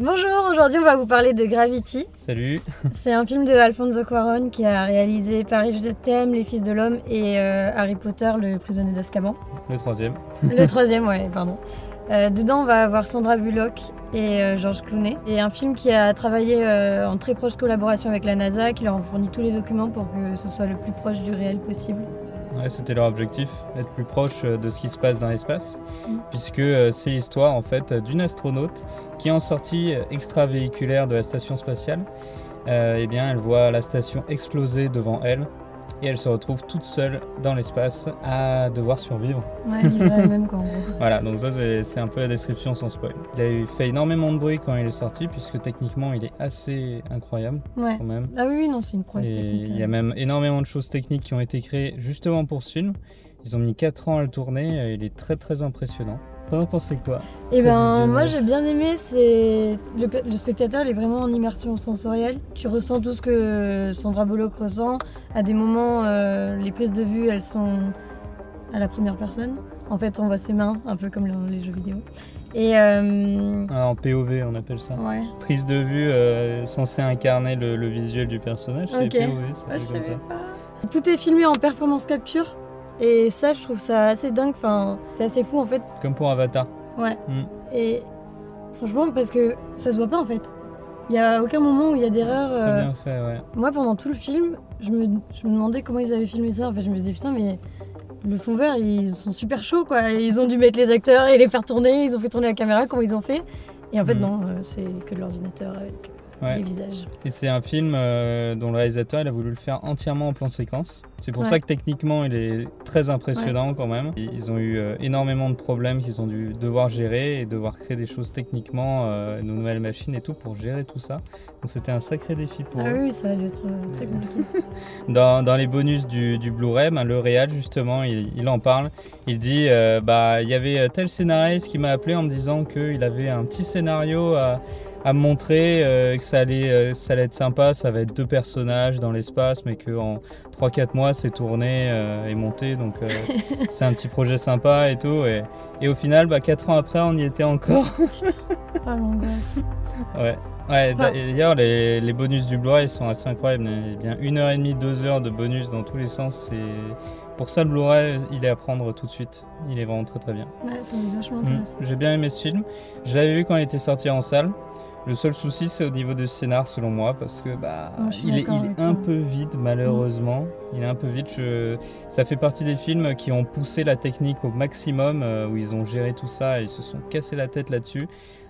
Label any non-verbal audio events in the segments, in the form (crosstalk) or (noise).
Bonjour, aujourd'hui on va vous parler de Gravity. Salut. (laughs) C'est un film de Alfonso Cuarón qui a réalisé Paris de Thème, Les Fils de l'Homme et euh, Harry Potter, le prisonnier d'Azkaban. Le troisième. Le (laughs) troisième, ouais, pardon. Euh, dedans, on va avoir Sandra Bullock et euh, Georges Clooney. Et un film qui a travaillé euh, en très proche collaboration avec la NASA, qui leur a fourni tous les documents pour que ce soit le plus proche du réel possible. Ouais, c'était leur objectif, être plus proche euh, de ce qui se passe dans l'espace, Mm. puisque euh, c'est l'histoire en fait d'une astronaute qui en sortie extravéhiculaire de la station spatiale, euh, eh bien elle voit la station exploser devant elle et elle se retrouve toute seule dans l'espace à devoir survivre. Ouais, elle-même quoi, en (laughs) gros. Voilà, donc ça c'est un peu la description sans spoil. Il a eu- fait énormément de bruit quand il est sorti, puisque techniquement il est assez incroyable Ouais. quand même. Ah oui, oui, non, c'est une prouesse technique. il y a même énormément de choses techniques qui ont été créées justement pour ce film. Ils ont mis 4 ans à le tourner, il est très très impressionnant. T'en as pensé quoi Et ben visionnage. moi j'ai bien aimé, c'est le, pe- le spectateur il est vraiment en immersion sensorielle. Tu ressens tout ce que Sandra Bullock ressent. À des moments, euh, les prises de vue elles sont à la première personne. En fait, on voit ses mains, un peu comme dans les jeux vidéo. Et euh, Ah, En POV on appelle ça. ouais. Prise de vue euh, censée incarner le, le visuel du personnage, c'est Ok. POV, c'est Ouais, je comme savais ça. pas. Tout est filmé en performance capture. Et ça, je trouve ça assez dingue. Enfin, c'est assez fou en fait. Comme pour Avatar. Ouais. Mm. Et franchement, parce que ça se voit pas en fait. Il y a aucun moment où il y a d'erreur. C'est euh, bien fait, ouais. Moi, pendant tout le film, je me, je me demandais comment ils avaient filmé ça. En fait, je me disais, putain, mais le fond vert, ils sont super chauds, quoi. Ils ont dû mettre les acteurs et les faire tourner. Ils ont fait tourner la caméra, comment ils ont fait. Et en fait, Mhm. non, euh, c'est que de l'ordinateur avec Ouais. les visages. Et c'est un film euh, dont le réalisateur il a voulu le faire entièrement en plan séquence. C'est pour Ouais. ça que techniquement il est très impressionnant quand même. Ils ont eu euh, énormément de problèmes qu'ils ont dû devoir gérer et devoir créer des choses techniquement, euh, de nouvelles machines et tout pour gérer tout ça. Donc c'était un sacré défi pour Ah eux. oui, ça a dû être euh, très compliqué. (laughs) Dans, dans les bonus du, du Blu-ray, ben, le réal justement il, il en parle. Il dit bah il y avait tel scénariste qui m'a appelé en me disant qu'il avait un petit scénario à, à me montrer, euh, que ça allait, euh, ça allait être sympa, ça va être deux personnages dans l'espace, mais qu'en 3-4 mois c'est tourné euh, et monté, donc (laughs) c'est un petit projet sympa et tout. Et, et au final, bah, 4 ans après, on y était encore. (laughs) Ah, l'angoisse. ouais. Ouais, d'ailleurs, les, les bonus du Blu-ray sont assez incroyables. Il y a bien une heure et demie, deux heures de bonus dans tous les sens. Et pour ça, le Blu-ray, il est à prendre tout de suite. Il est vraiment très très bien. Ouais, être vachement Mm. intéressant. J'ai bien aimé ce film. Je l'avais vu quand il était sorti en salle. Le seul souci, c'est au niveau du scénar, selon moi, parce que bah, il est, il un peu vide, malheureusement. Il est un peu vide. Je- Ça fait partie des films qui ont poussé la technique au maximum, euh, où ils ont géré tout ça et ils se sont cassés la tête là-dessus.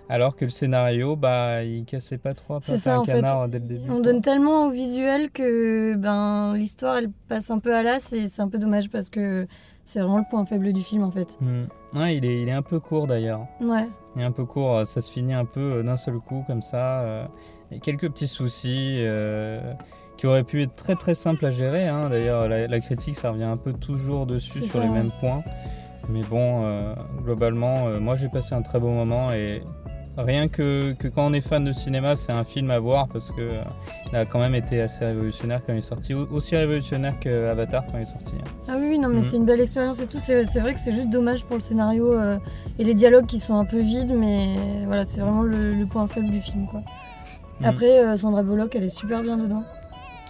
Alors que le scénario, bah, il cassait pas trop C'est ça, un en fait. canard dès le début. On quoi. donne tellement au visuel que ben l'histoire elle passe un peu à l'as et c'est un peu dommage parce que c'est vraiment le point faible du film en fait. Hmm. Ouais, il est, il est un peu court d'ailleurs. Ouais. Un peu court, ça se finit un peu euh, d'un seul coup comme ça. euh, a quelques petits soucis euh, qui auraient pu être très très simples à gérer. hein. D'ailleurs, la, la critique, ça revient un peu toujours dessus sur ça, les mêmes points. Mais bon, euh, globalement, euh, moi j'ai passé un très bon moment et rien que, que quand on est fan de cinéma, c'est un film à voir parce que euh, il a quand même été assez révolutionnaire quand il est sorti, Au- aussi révolutionnaire que Avatar quand il est sorti. hein. Ah oui, oui, non mais Mhm. c'est une belle expérience et tout. C'est c'est vrai que c'est juste dommage pour le scénario euh, et les dialogues qui sont un peu vides, mais voilà, c'est vraiment le, le point faible du film quoi. Mhm. Après, euh, Sandra Bullock, elle est super bien dedans.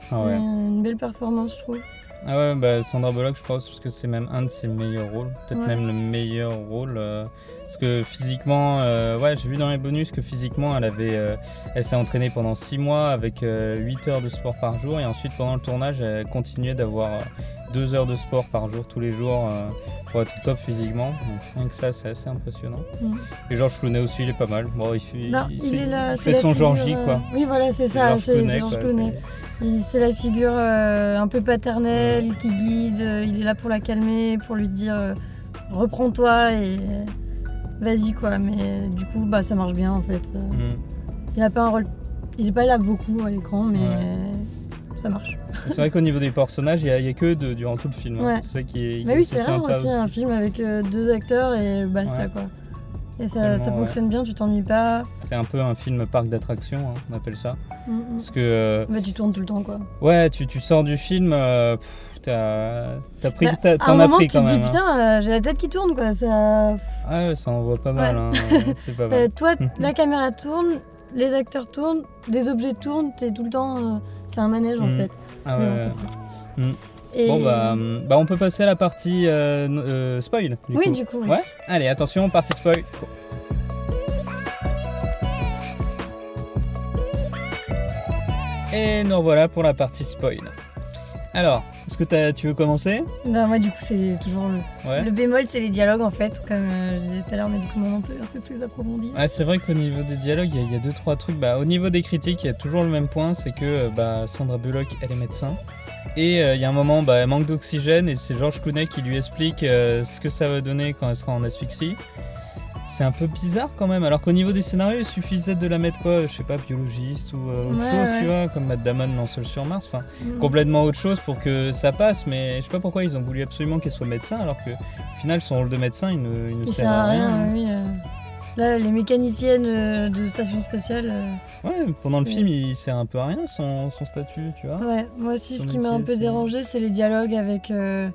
C'est Ah ouais. une belle performance, je trouve. Ah ouais, bah Sandra Bullock, je pense que c'est même un de ses meilleurs rôles, peut-être Ouais. même le meilleur rôle. euh, parce que physiquement, euh, ouais, j'ai vu dans les bonus que physiquement, elle avait, euh, elle s'est entraînée pendant 6 mois avec 8 heures de sport par jour, et ensuite pendant le tournage, elle continuait d'avoir 2 heures de sport par jour tous les jours euh, pour être top physiquement. Donc rien que ça, c'est assez impressionnant. Mhm. Et Georges Clooney aussi, il est pas mal. Bon, il fait, Non, il- il est là, c'est son Georgie, euh, quoi. Oui, voilà, c'est ça, c'est Georges Clooney. c'est- la figure euh, un peu paternelle qui guide, euh, il est là pour la calmer, pour lui dire euh, reprends-toi et euh, vas-y quoi. Mais du coup, bah, ça marche bien en fait. Euh, Mhm. Il a pas un rôle, il est pas là beaucoup à l'écran, mais Ouais. ça marche. C'est vrai qu'au niveau des personnages, il n'y a, il y a que deux durant tout le film. hein. Ouais. C'est ça qui est, Mais oui, est c'est rare aussi, un film avec euh, deux acteurs et basta Ouais. quoi. Et ça, ça fonctionne bien, tu t'ennuies pas. C'est un peu un film parc d'attractions, hein, on appelle ça. Mm, mm. Parce que, euh, Bah, tu tournes tout le temps quoi. ouais, tu, tu sors du film, euh, t'as pris, Bah, t'as- à un as moment, pris tu te dis hein. putain, euh, j'ai la tête qui tourne quoi. Ça... Ah ouais, ça envoie pas mal, Ouais. hein, (laughs) c'est pas Euh, mal. toi, (laughs) la caméra tourne, les acteurs tournent, les objets tournent, t'es tout le temps. c'est un manège en Mm. fait. Ah Mais ouais, bon, Et- Bon bah, hum, bah on peut passer à la partie euh, euh, spoil. Du oui, coup. du coup. oui. Ouais. Allez, attention, partie spoil. Et nous revoilà pour la partie spoil. Alors, est-ce que tu veux commencer? Bah, moi, du coup, c'est toujours le. Ouais. Le bémol, c'est les dialogues en fait, comme euh, je disais tout à l'heure, mais du coup, on peut un peu plus approfondir. Ah, c'est vrai qu'au niveau des dialogues, il y, a- il y a deux trois trucs. Bah, au niveau des critiques, il y a toujours le même point, c'est que bah, Sandra Bullock, elle est médecin. Et euh, il y a un moment, bah, elle manque d'oxygène et c'est George Clooney qui lui explique euh, ce que ça va donner quand elle sera en asphyxie. C'est un peu bizarre quand même, alors qu'au niveau des scénarios, il suffisait de la mettre quoi, je sais pas, biologiste ou euh, autre Ouais, chose, ouais. tu vois, comme Matt Damon dans Seul sur Mars. Enfin, Mm. complètement autre chose pour que ça passe, mais je sais pas pourquoi ils ont voulu absolument qu'elle soit médecin, alors que au final, son rôle de médecin, il ne, il ne Il sert sert à à rien. rien, oui. Là, les mécaniciennes euh, de station spatiale. euh, Ouais, pendant le film, il sert un peu à rien son, son statut, tu vois. Ouais, moi aussi, ce qui m'a un peu dérangé, c'est les dialogues avec, euh,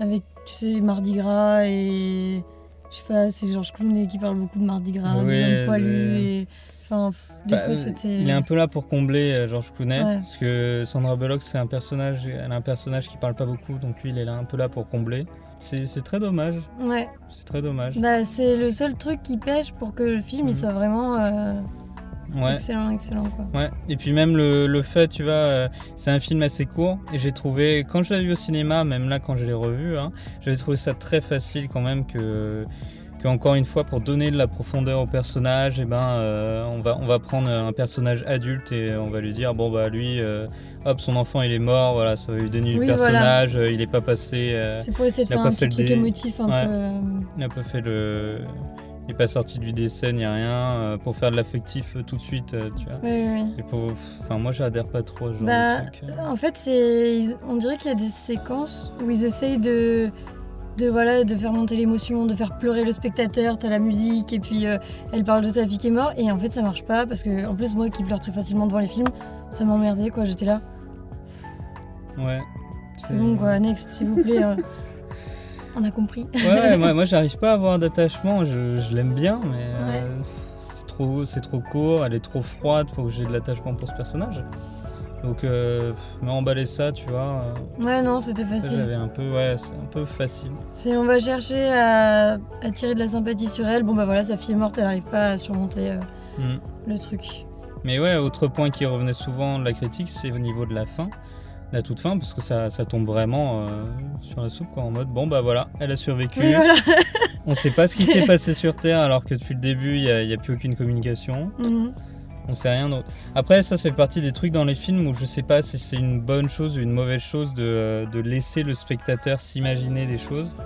avec, tu sais, Mardi Gras et. Je sais pas, c'est Georges Clooney qui parle beaucoup de Mardi Gras, de Oui, l'homme poilu et. Enfin, des fois, c'était. Il est un peu là pour combler euh, George Clooney, Ouais. parce que Sandra Bullock, c'est un personnage, elle a un personnage qui parle pas beaucoup, donc lui, il est là un peu là pour combler. C'est très dommage, Ouais, c'est très dommage. bah, c'est le seul truc qui pêche pour que le film il Mhm. soit vraiment euh, Ouais. excellent, excellent quoi. Ouais, et puis même le, le fait, tu vois, euh, c'est un film assez court, et j'ai trouvé, quand je l'ai vu au cinéma, même là quand je l'ai revu, hein, j'avais trouvé ça très facile quand même que, que encore une fois, pour donner de la profondeur au personnage, et ben, euh, on, va, on va prendre un personnage adulte et on va lui dire, bon bah lui, euh, hop, son enfant il est mort, voilà, ça va lui donner du Oui, personnage, euh, il est pas passé, euh, C'est pour essayer de faire un petit truc dé- émotif un Ouais. peu. il n'a pas fait le... Il n'est pas sorti du décès ni rien, pour faire de l'affectif tout de suite, tu vois. Oui, oui, oui. Et pour... Enfin, moi j'adhère pas trop à ce genre Bah, de truc. En fait, c'est, on dirait qu'il y a des séquences où ils essayent de, de voilà, de faire monter l'émotion, de faire pleurer le spectateur. T'as la musique et puis euh, elle parle de sa fille qui est morte et en fait ça marche pas parce que en plus moi qui pleure très facilement devant les films, ça m'emmerdait quoi. J'étais là, Ouais. c'est bon quoi, next s'il vous plaît. euh. (laughs) on a compris. Ouais, ouais, moi, moi j'arrive pas à avoir d'attachement, je, je l'aime bien, mais Ouais. euh, c'est trop, c'est trop court, elle est trop froide pour que j'ai de l'attachement pour ce personnage. Donc, euh, mais emballer ça, tu vois, euh, Ouais non, c'était facile. j'avais un peu, ouais, c'est un peu facile. Si on va chercher à attirer de la sympathie sur elle, bon bah voilà, sa fille est morte, elle arrive pas à surmonter euh, Mm. le truc. Mais ouais, autre point qui revenait souvent de la critique, c'est au niveau de la fin, la toute fin, parce que ça, ça tombe vraiment euh, sur la soupe, quoi, en mode, bon bah voilà, elle a survécu, Oui voilà. on sait pas ce qui s'est (laughs) passé sur Terre, alors que depuis le début, il n'y a plus aucune communication. Mhm. On sait rien. donc- Après, ça, ça fait partie des trucs dans les films où je sais pas si c'est une bonne chose ou une mauvaise chose de, de laisser le spectateur s'imaginer des choses.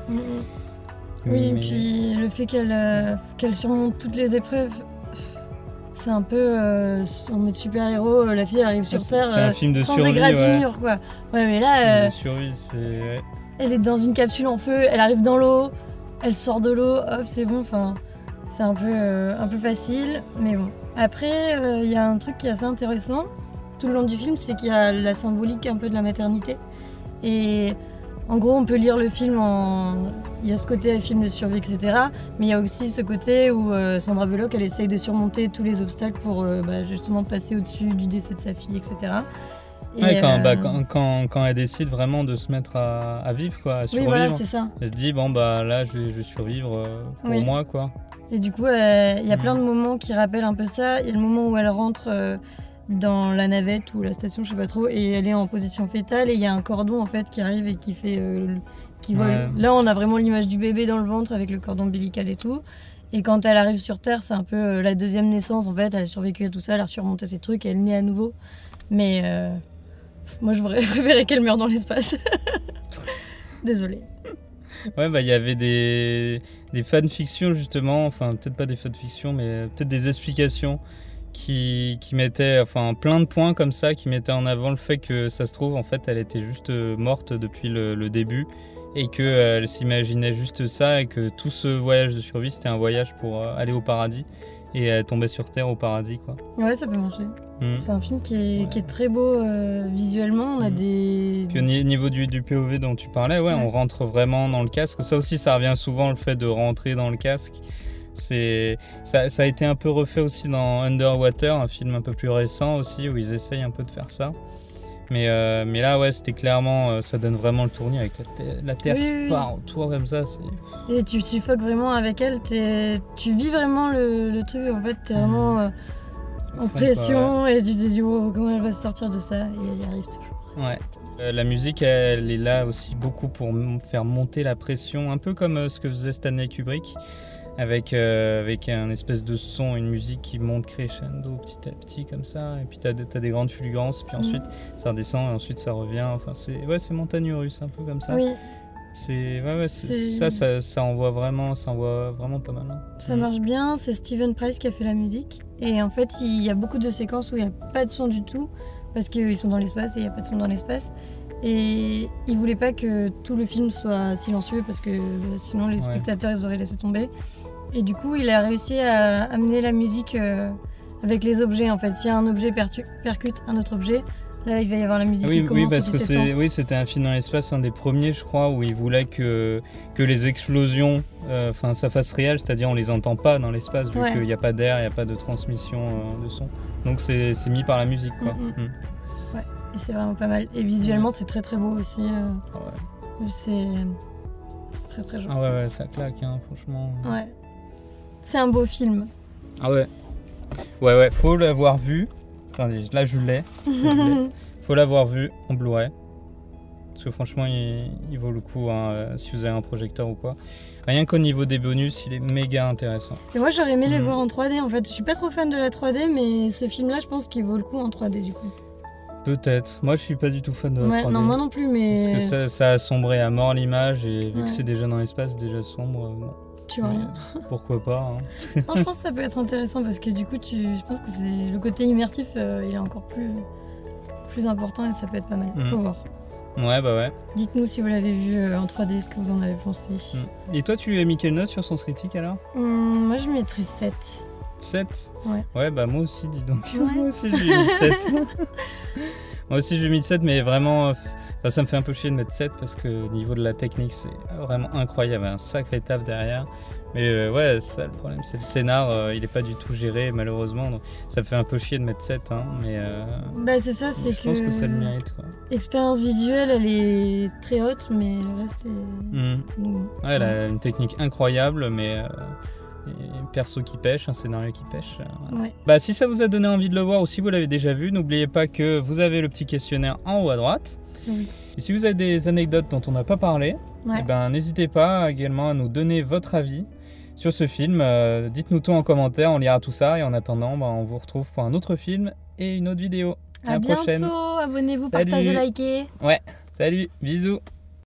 Oui, et puis le fait qu'elle euh, surmonte toutes les épreuves, c'est un peu euh, en mode super-héros. euh, La fille arrive sur Terre un euh, film de sans survie, égratignure, quoi. Ouais, mais là, euh, survie, ouais. elle est dans une capsule en feu, elle arrive dans l'eau, elle sort de l'eau, hop, c'est bon. Enfin, c'est un peu, un peu facile, mais bon. Après, euh, il y a un truc qui est assez intéressant tout le long du film, c'est qu'il y a la symbolique un peu de la maternité. Et en gros, on peut lire le film en. Il y a ce côté film de survie, etc. Mais il y a aussi ce côté où euh, Sandra Bullock, elle essaye de surmonter tous les obstacles pour euh, bah, justement passer au-dessus du décès de sa fille, etc. Et, Ouais, quand, bah, euh, quand, quand, quand elle décide vraiment de se mettre à, à vivre, quoi, à Oui, survivre, voilà, c'est ça. elle se dit bon bah là je vais, je vais survivre euh, pour Oui. moi quoi. Et du coup, euh, il y a Mm. plein de moments qui rappellent un peu ça. Il y a le moment où elle rentre euh, dans la navette ou la station, je sais pas trop, et elle est en position fétale. Et il y a un cordon en fait qui arrive et qui fait, euh, qui vole. Ouais. Là, on a vraiment l'image du bébé dans le ventre avec le cordon ombilical et tout. Et quand elle arrive sur Terre, c'est un peu euh, la deuxième naissance en fait. Elle a survécu à tout ça, elle a surmonté ses trucs, elle naît à nouveau. Mais euh, moi, j'aurais (laughs) préféré qu'elle meure dans l'espace. (laughs) Désolée. Ouais, bah il y avait des, des fanfictions justement, enfin peut-être pas des fanfictions, mais peut-être des explications qui, qui mettaient, enfin plein de points comme ça, qui mettaient en avant le fait que ça se trouve, en fait, elle était juste euh, morte depuis le, le début et qu'elle s'imaginait juste ça et que tout ce voyage de survie c'était un voyage pour euh, aller au paradis et elle tombait sur Terre au paradis quoi. Ouais, ça peut marcher. Mm. C'est un film qui est, Ouais. qui est très beau euh, visuellement. On a Mm. des. Puis au ni- niveau du, du POV dont tu parlais, ouais, Ouais. on rentre vraiment dans le casque. Ça aussi, ça revient souvent le fait de rentrer dans le casque. C'est ça, ça a été un peu refait aussi dans Underwater, un film un peu plus récent aussi où ils essayent un peu de faire ça. Mais, euh, mais là, ouais, c'était clairement, euh, ça donne vraiment le tournis avec la, terre- la terre Oui, qui oui, oui. part autour comme ça. Et tu suffoques vraiment avec elle, tu vis vraiment le, le truc, en fait, t'es vraiment à en ouais. pression et tu te dis wow, comment elle va se sortir de ça et elle y arrive toujours. Ouais. Euh, la musique, elle est là aussi beaucoup pour faire monter la pression, un peu comme euh, ce que faisait Stanley Kubrick, avec, euh, avec un espèce de son, une musique qui monte crescendo petit à petit comme ça, et puis tu as, des grandes fulgurances, puis Mm. ensuite ça redescend, et ensuite ça revient, enfin c'est ouais, c'est montagne russe, un peu comme ça. Oui, C'est ouais, ouais, c'est- C'est- ça, ça, ça envoie vraiment, ça envoie vraiment pas mal. hein. ça Mm. marche bien, c'est Steven Price qui a fait la musique. Et en fait, il y a beaucoup de séquences où il n'y a pas de son du tout, parce qu'ils sont dans l'espace et il n'y a pas de son dans l'espace. Et il voulait pas que tout le film soit silencieux, parce que bah, sinon les Ouais. spectateurs ils auraient laissé tomber. Et du coup, il a réussi à amener la musique euh, avec les objets. En fait, a un objet percute un autre objet, là il va y avoir la musique Oui, qui oui, commence parce que c'est, oui, c'était un film dans l'espace, un des premiers, je crois, où il voulait que, que les explosions, euh, enfin, ça fasse réel, c'est-à-dire on les entend pas dans l'espace vu Ouais. qu'il n'y a pas d'air, il n'y a pas de transmission euh, de son. Donc c'est, mis par la musique, quoi. Mm, Mm. Et c'est vraiment pas mal. Et visuellement, c'est très très beau aussi. euh, Ah ouais. c'est c'est très très joli. Ah ouais, ouais, ça claque, hein, franchement. Ouais. C'est un beau film. Ah ouais. Ouais, ouais, faut l'avoir vu. Attendez, là je l'ai. (laughs) Faut l'avoir vu en Blu-ray. Parce que franchement, il, il vaut le coup hein, euh, si vous avez un projecteur ou quoi. Rien qu'au niveau des bonus, il est méga intéressant. Et moi, j'aurais aimé le Mhm. voir en 3D en fait. Je suis pas trop fan de la 3D, mais ce film-là, je pense qu'il vaut le coup en 3D du coup. Peut-être. Moi, je suis pas du tout fan de la Ouais, 3D. non, moi non plus, mais. Parce que ça, ça a sombré à mort l'image et vu Ouais. que c'est déjà dans l'espace, déjà sombre, euh, bon, Tu vois rien. pourquoi pas. hein. (laughs) non, je pense que ça peut être intéressant parce que du coup, tu... je pense que c'est le côté immersif, euh, il est encore plus, plus important et ça peut être pas mal. Mhm. Faut voir. Ouais, bah ouais. Dites-nous si vous l'avez vu euh, en 3D, ce que vous en avez pensé. Mm. Et toi, tu lui as mis quelle note sur son critique alors? Hum, moi, je mettrais 7. 7 Ouais. Ouais, bah moi aussi, dis donc. Ouais. (laughs) moi aussi, j'ai mis 7. (laughs) moi aussi, j'ai mis 7, mais vraiment, euh, enfin, ça me fait un peu chier de mettre 7 parce que au niveau de la technique, c'est vraiment incroyable. Un sacré taf derrière. Mais euh, ouais, ça le problème, c'est le scénar, euh, il est pas du tout géré, malheureusement. Donc ça me fait un peu chier de mettre 7, hein, mais euh, Bah, c'est ça, c'est je que. pense que ça le mérite. Quoi. Expérience visuelle, elle est très haute, mais le reste est. Mm. Donc, Ouais, elle a une technique incroyable, mais et perso qui pêche, un scénario qui pêche. euh, Ouais. Bah, si ça vous a donné envie de le voir ou si vous l'avez déjà vu, n'oubliez pas que vous avez le petit questionnaire en haut à droite. Oui. Et si vous avez des anecdotes dont on n'a pas parlé, Ouais. eh ben, n'hésitez pas également à nous donner votre avis sur ce film. Euh, Dites-nous tout en commentaire, on lira tout ça. Et en attendant, bah, on vous retrouve pour un autre film et une autre vidéo. À, la bientôt. prochaine. Abonnez-vous, partagez, likez. Salut, bisous